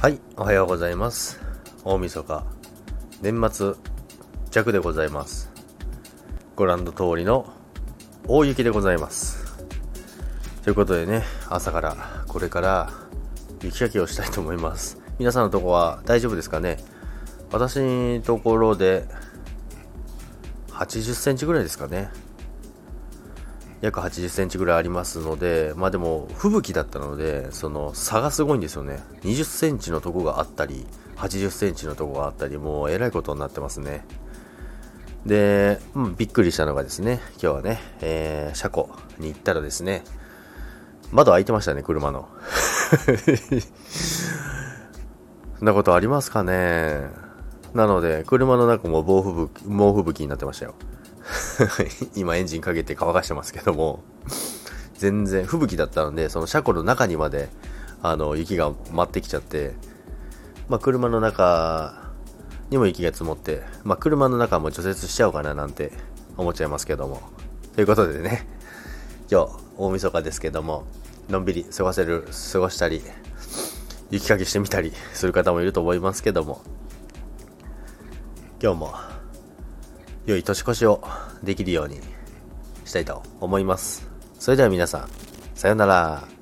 はい、おはようございます。大晦日、年末弱でございます。ご覧の通りの大雪でございます。ということでね、朝からこれから雪かきをしたいと思います。皆さんのとこは大丈夫ですかね？私のところで80センチぐらいですかね。約80センチぐらいありますので、まあでも、吹雪だったので、その差がすごいんですよね。20センチのとこがあったり、80センチのとこがあったり、もうえらいことになってますね。で、うん、びっくりしたのがですね、今日はね、えー、車庫に行ったらですね、窓開いてましたね、車の。そんなことありますかねなので、車の中も暴風吹猛吹雪になってましたよ。今エンジンかけて乾かしてますけども、全然吹雪だったので、その車庫の中にまで、あの、雪が舞ってきちゃって、まあ、車の中にも雪が積もって、まあ、車の中も除雪しちゃおうかななんて思っちゃいますけども。ということでね、今日、大晦日ですけども、のんびり過ごせる、過ごしたり、雪かきしてみたりする方もいると思いますけども、今日も良い年越しをできるようにしたいと思います。それでは皆さん、さようなら。